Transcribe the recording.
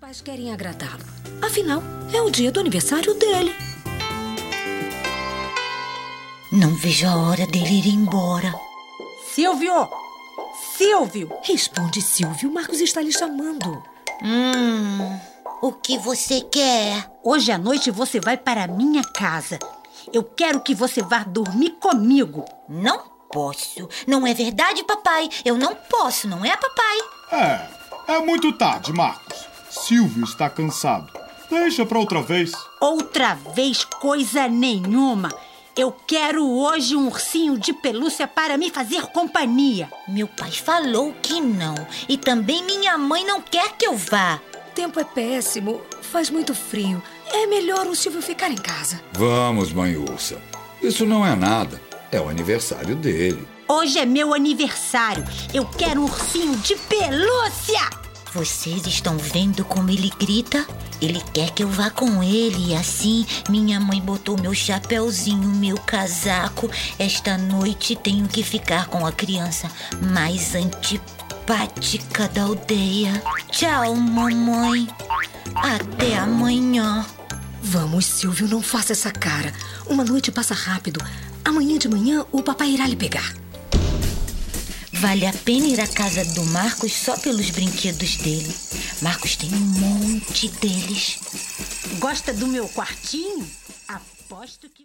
pais querem agradá-lo. Afinal, é o dia do aniversário dele. Não vejo a hora dele ir embora. Silvio! Silvio! Responde, Silvio. Marcos está lhe chamando. Hum, o que você quer? Hoje à noite você vai para a minha casa. Eu quero que você vá dormir comigo. Não posso. Não é verdade, papai? Eu não posso, não é, papai? É, é muito tarde, Marcos. Silvio está cansado. Deixa pra outra vez. Outra vez, coisa nenhuma. Eu quero hoje um ursinho de pelúcia para me fazer companhia. Meu pai falou que não. E também minha mãe não quer que eu vá. O tempo é péssimo, faz muito frio. É melhor o Silvio ficar em casa. Vamos, mãe ursa. Isso não é nada. É o aniversário dele. Hoje é meu aniversário. Eu quero um ursinho de pelúcia! Vocês estão vendo como ele grita? Ele quer que eu vá com ele e assim minha mãe botou meu chapéuzinho, meu casaco. Esta noite tenho que ficar com a criança mais antipática da aldeia. Tchau, mamãe. Até amanhã. Vamos, Silvio, não faça essa cara. Uma noite passa rápido. Amanhã de manhã o papai irá lhe pegar. Vale a pena ir à casa do Marcos só pelos brinquedos dele. Marcos tem um monte deles. Gosta do meu quartinho? Aposto que.